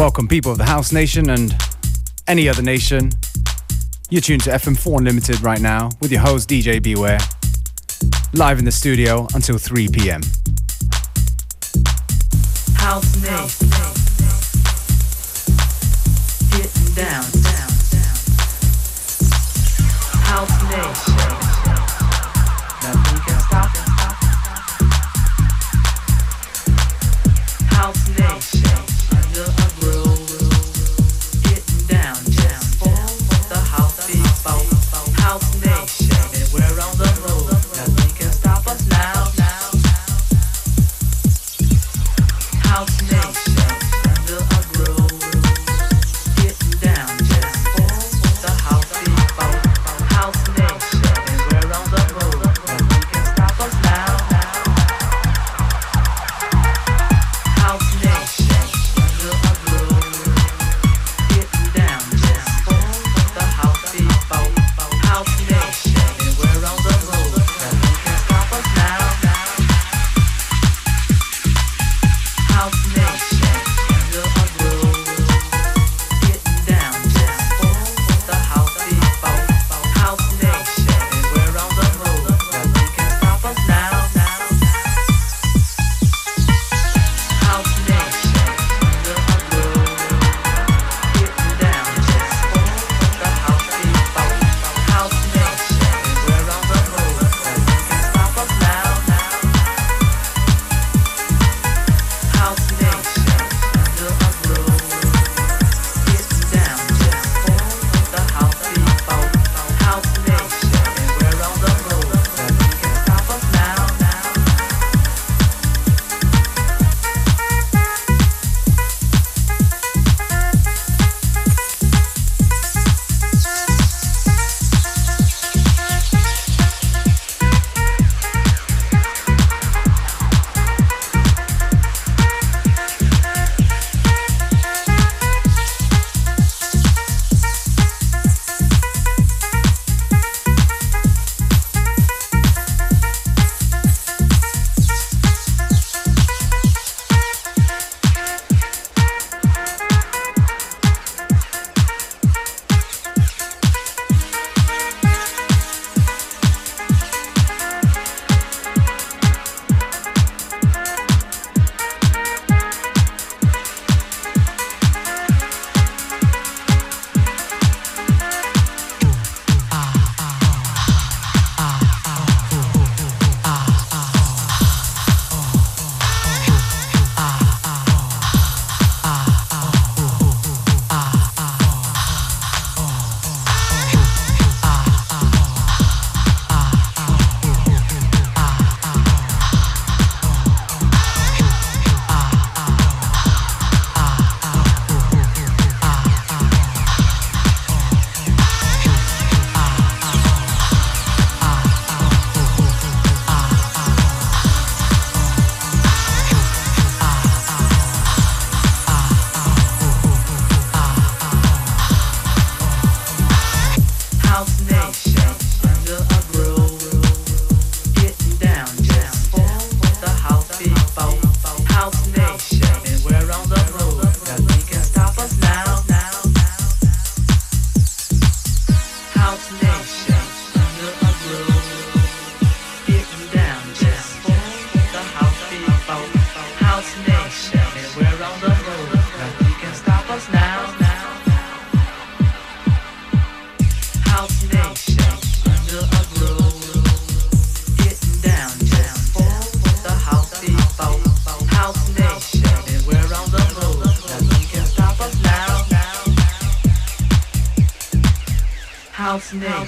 Welcome, people of the House Nation and any other nation. You're tuned to FM4 Unlimited right now with your host DJ Beware, live in the studio until 3 p.m. House Nation.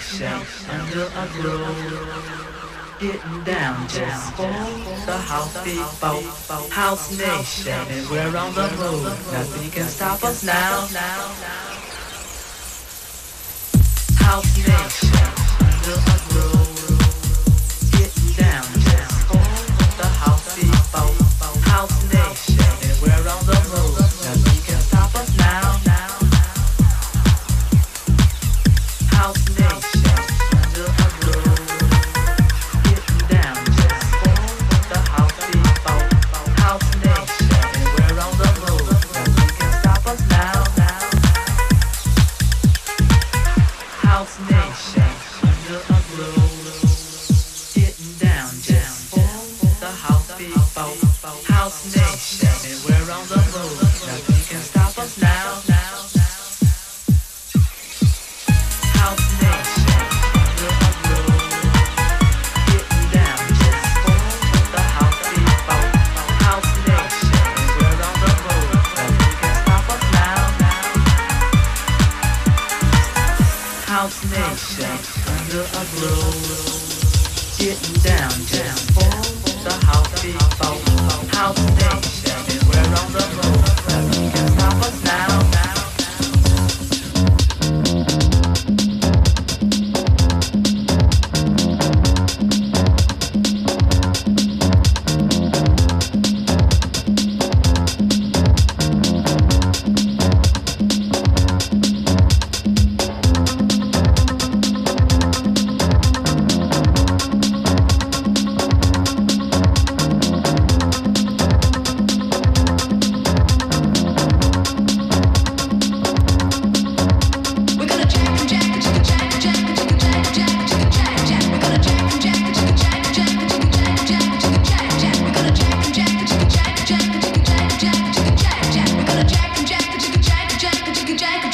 myself under a roof. Getting down just the house people, house nation, and we're on the move. Nothing can stop us now.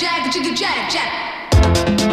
jag, jag, jag, jag.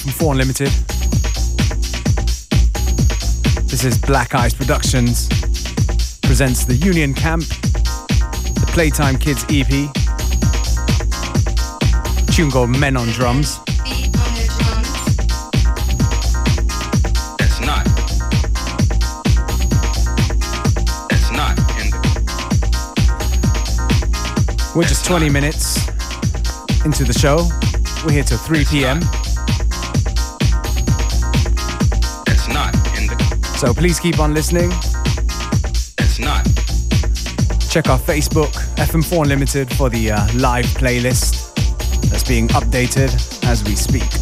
From 4 Unlimited. This is Black Eyes Productions, presents the Union Camp, the Playtime Kids EP, tune called Men on Drums. We're just 20 minutes into the show. We're here till 3 p.m. So please keep on listening. It's not. Check our Facebook, FM4 Unlimited, for the uh, live playlist that's being updated as we speak.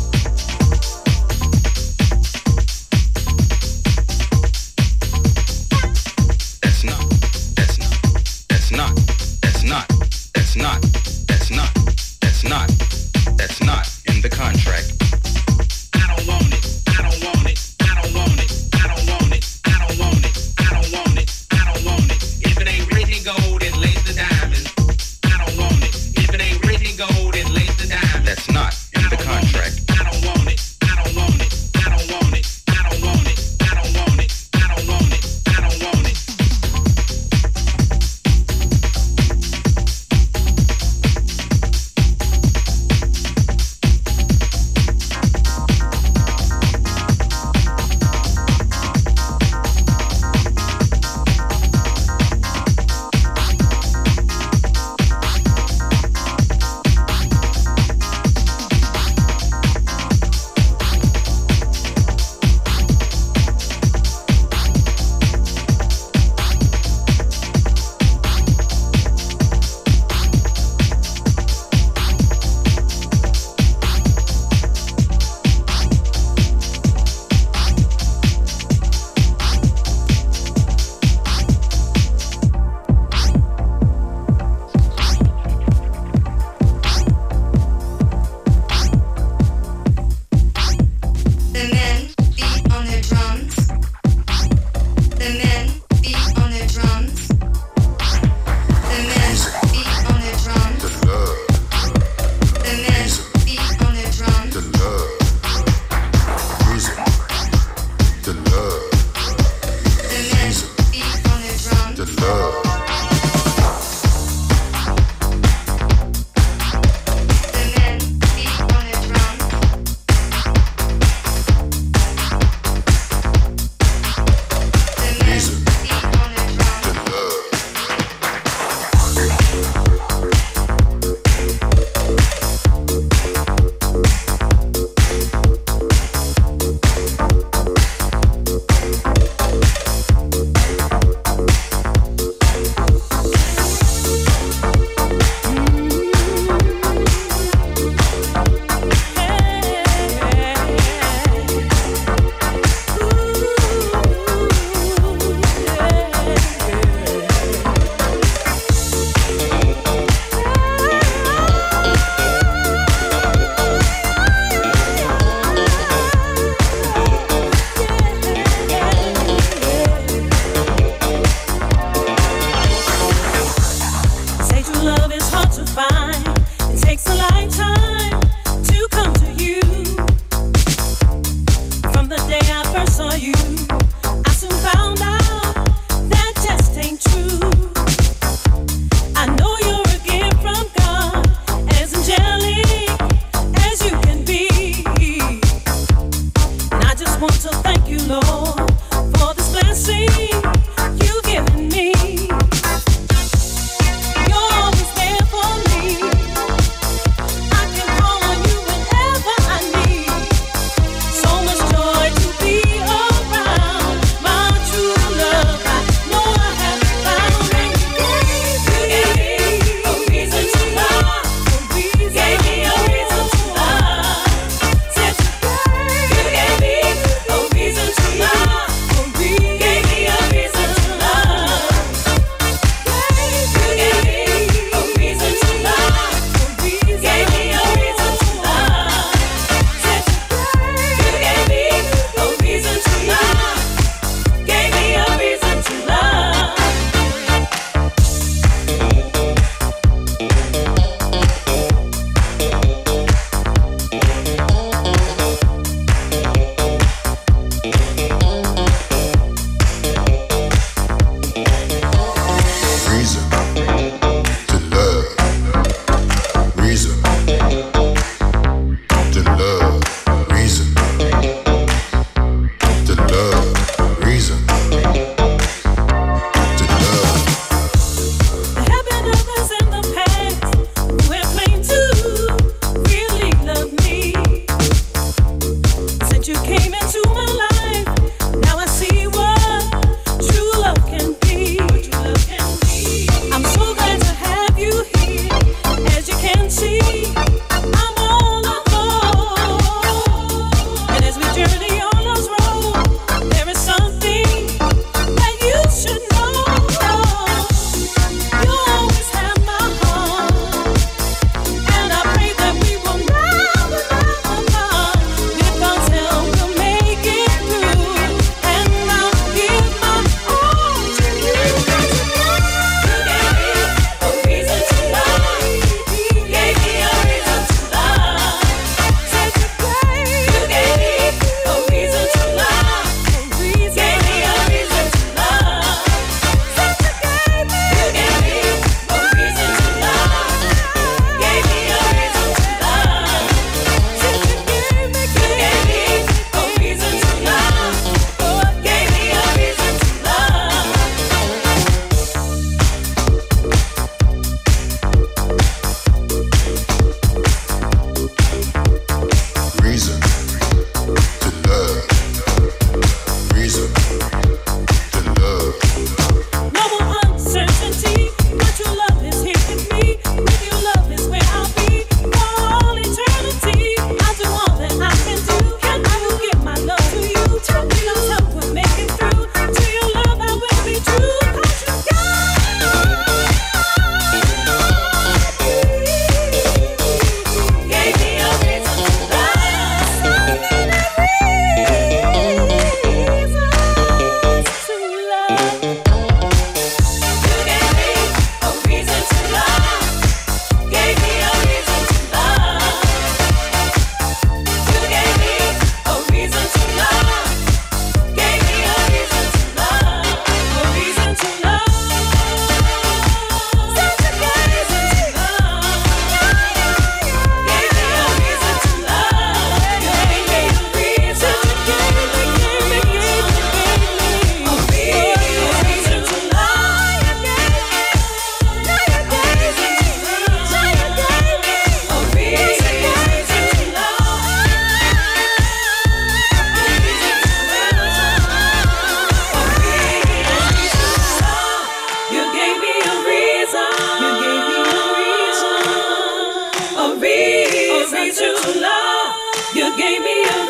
baby. Oh,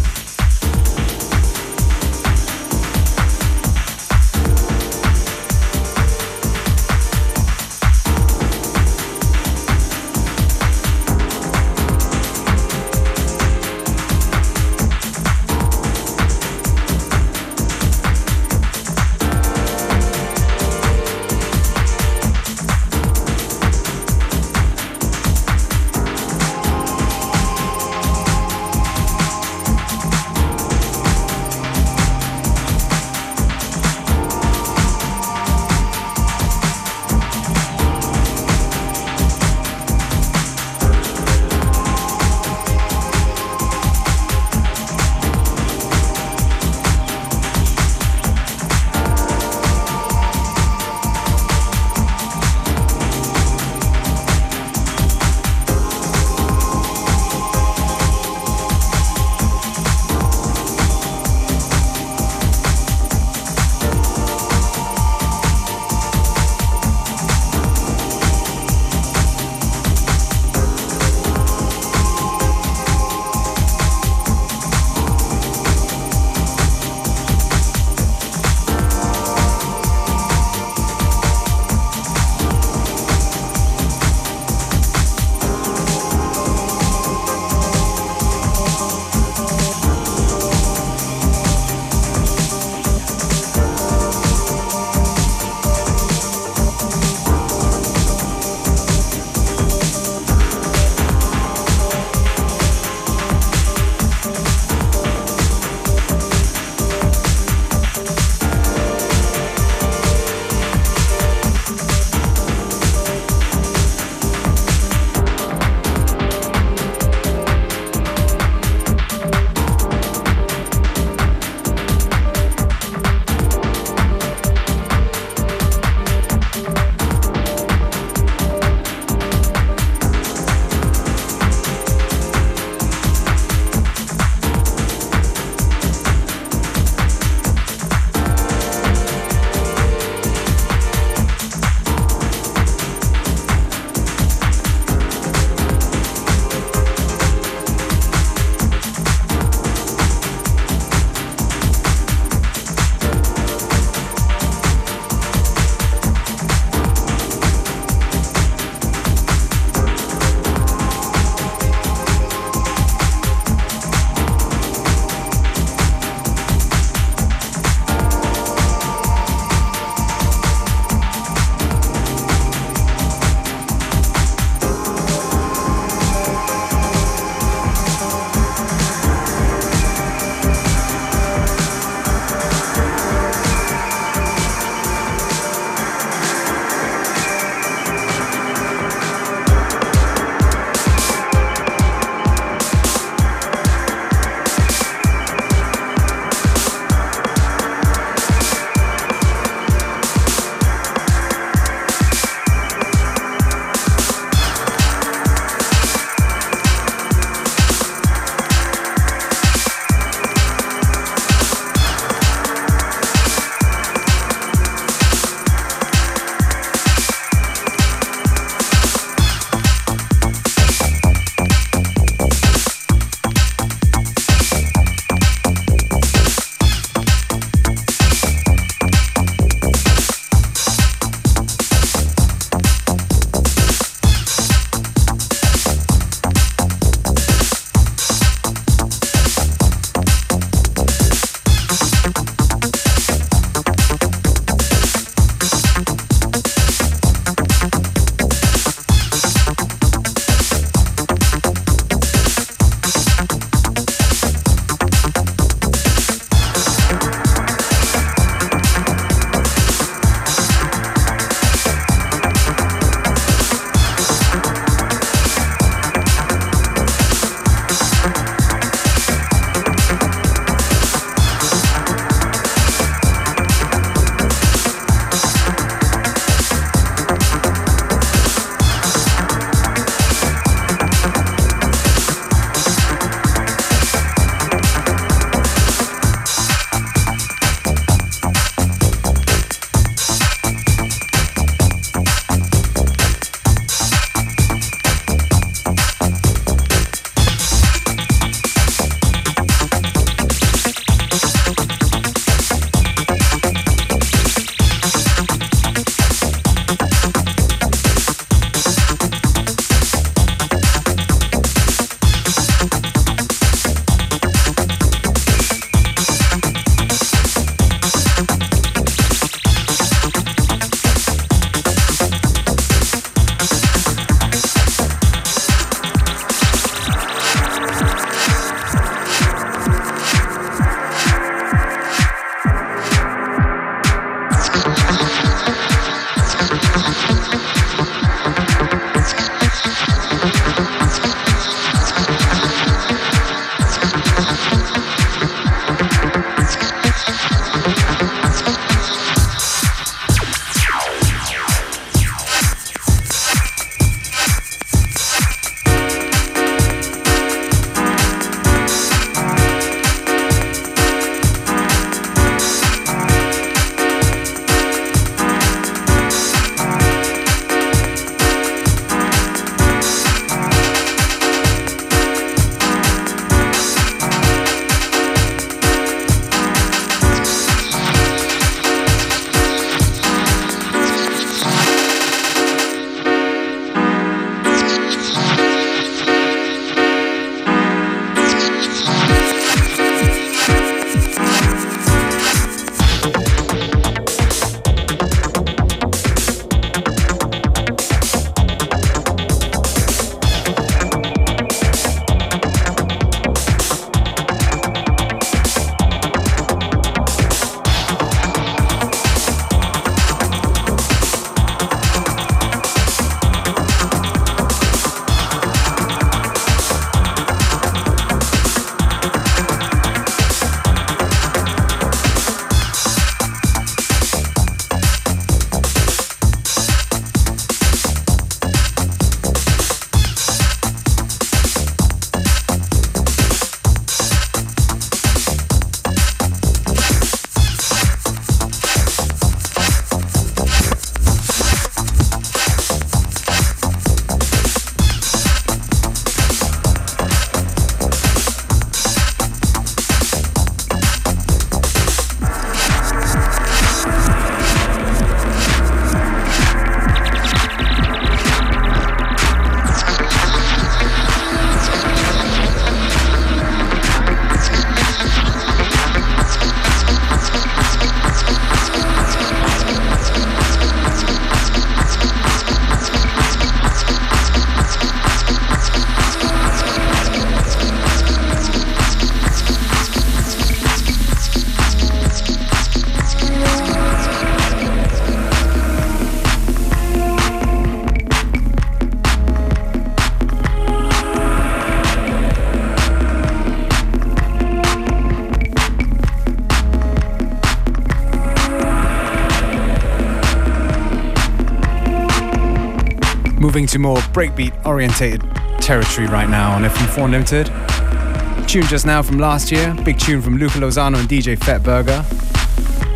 Moving to more breakbeat orientated territory right now on FM4 Limited. Tune just now from last year, big tune from Luca Lozano and DJ Fettburger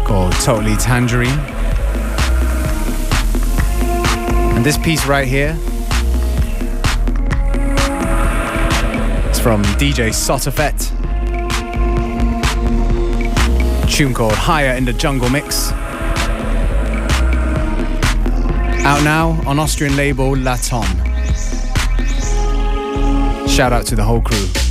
called Totally Tangerine. And this piece right here is from DJ Sotofett. Tune called Higher in the Jungle Mix. Out now on Austrian label Laton. Shout out to the whole crew.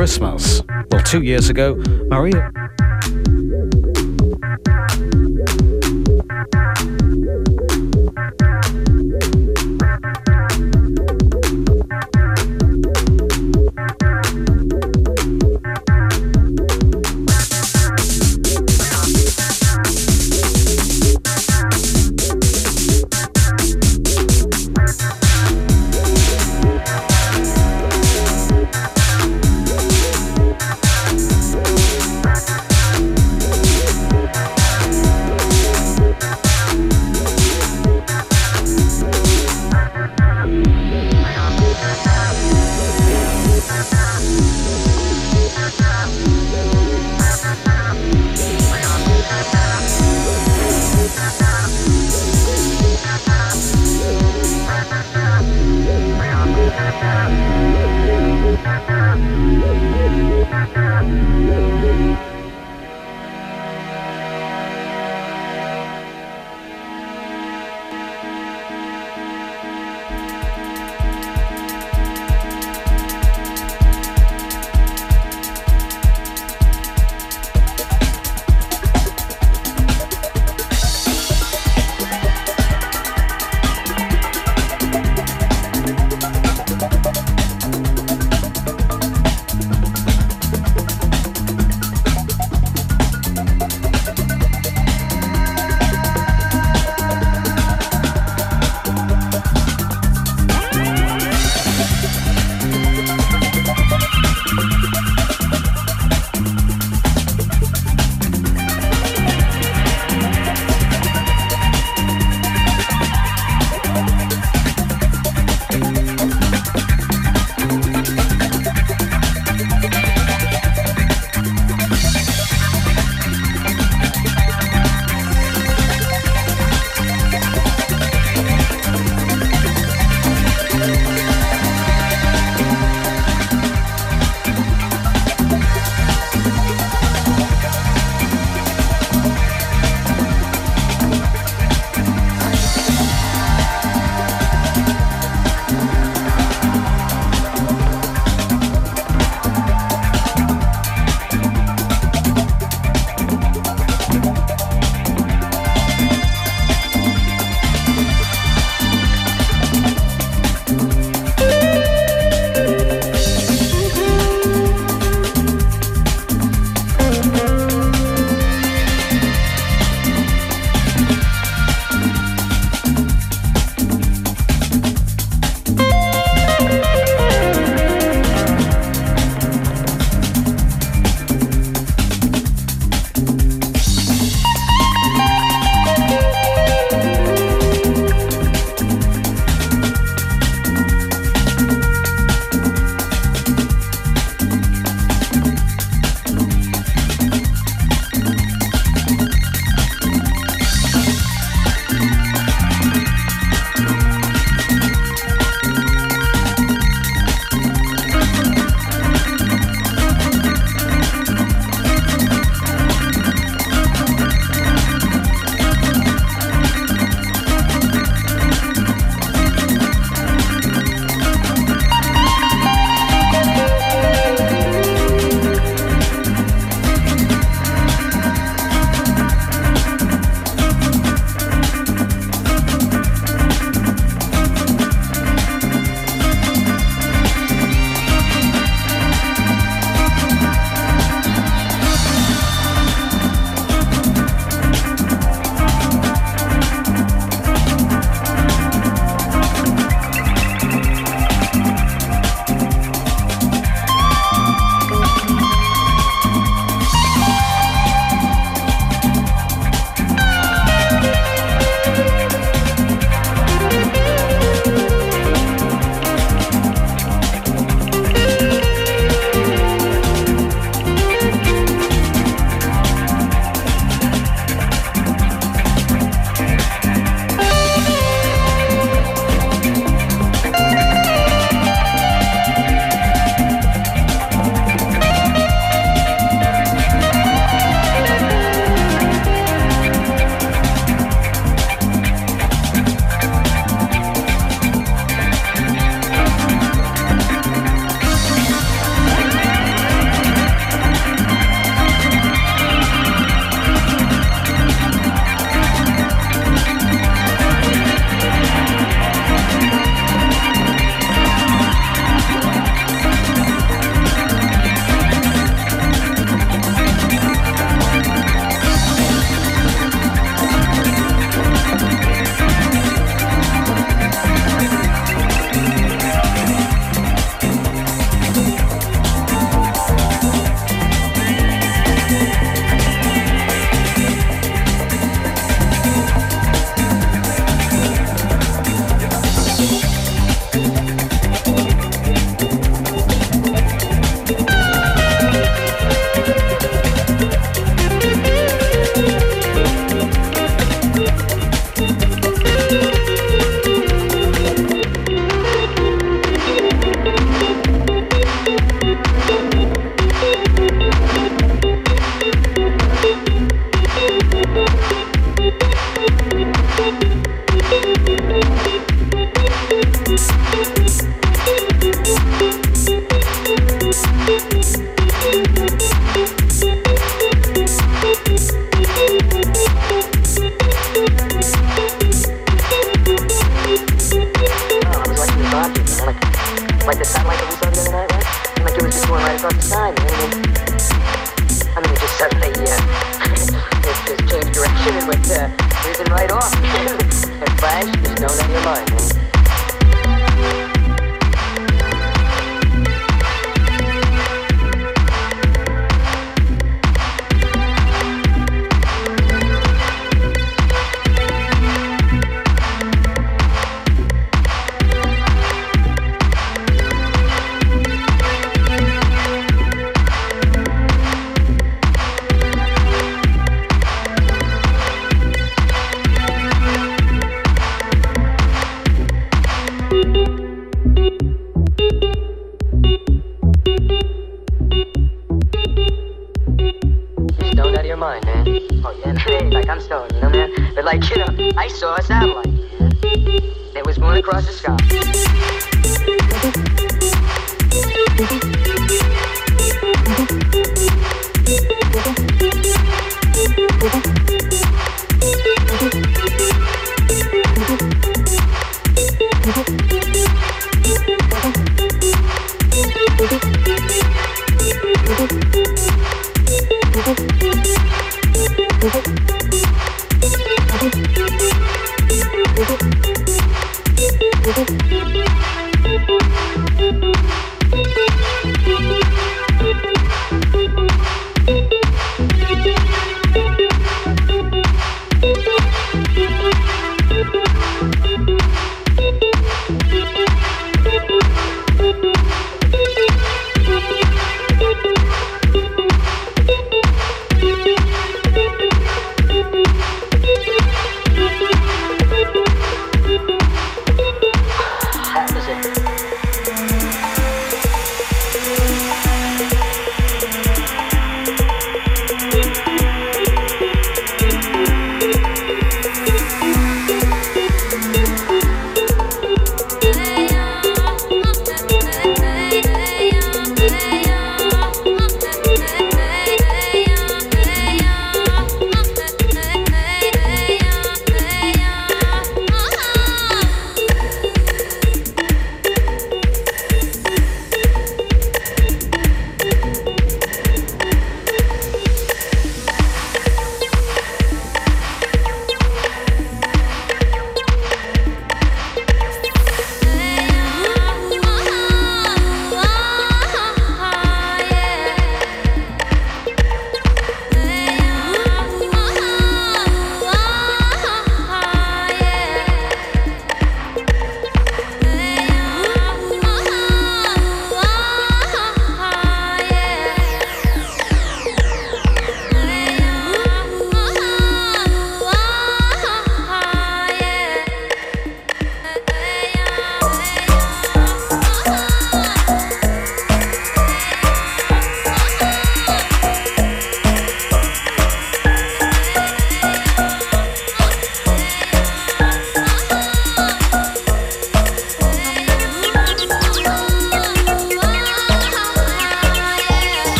Christmas? Well, two years ago, Maria. Thank you.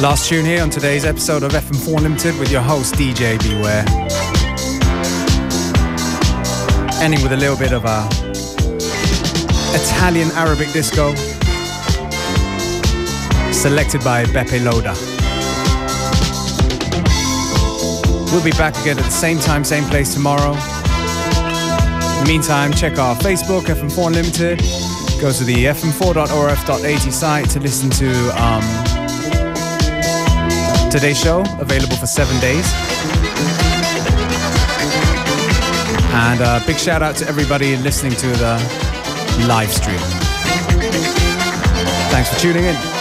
Last tune here on today's episode of FM4 Limited with your host DJ Beware. Ending with a little bit of a Italian Arabic disco selected by Beppe Loda. We'll be back again at the same time, same place tomorrow. In the meantime, check our Facebook, FM4 Limited. Go to the fm4.orf.at site to listen to um, today's show, available for seven days. And a big shout out to everybody listening to the live stream. Thanks for tuning in.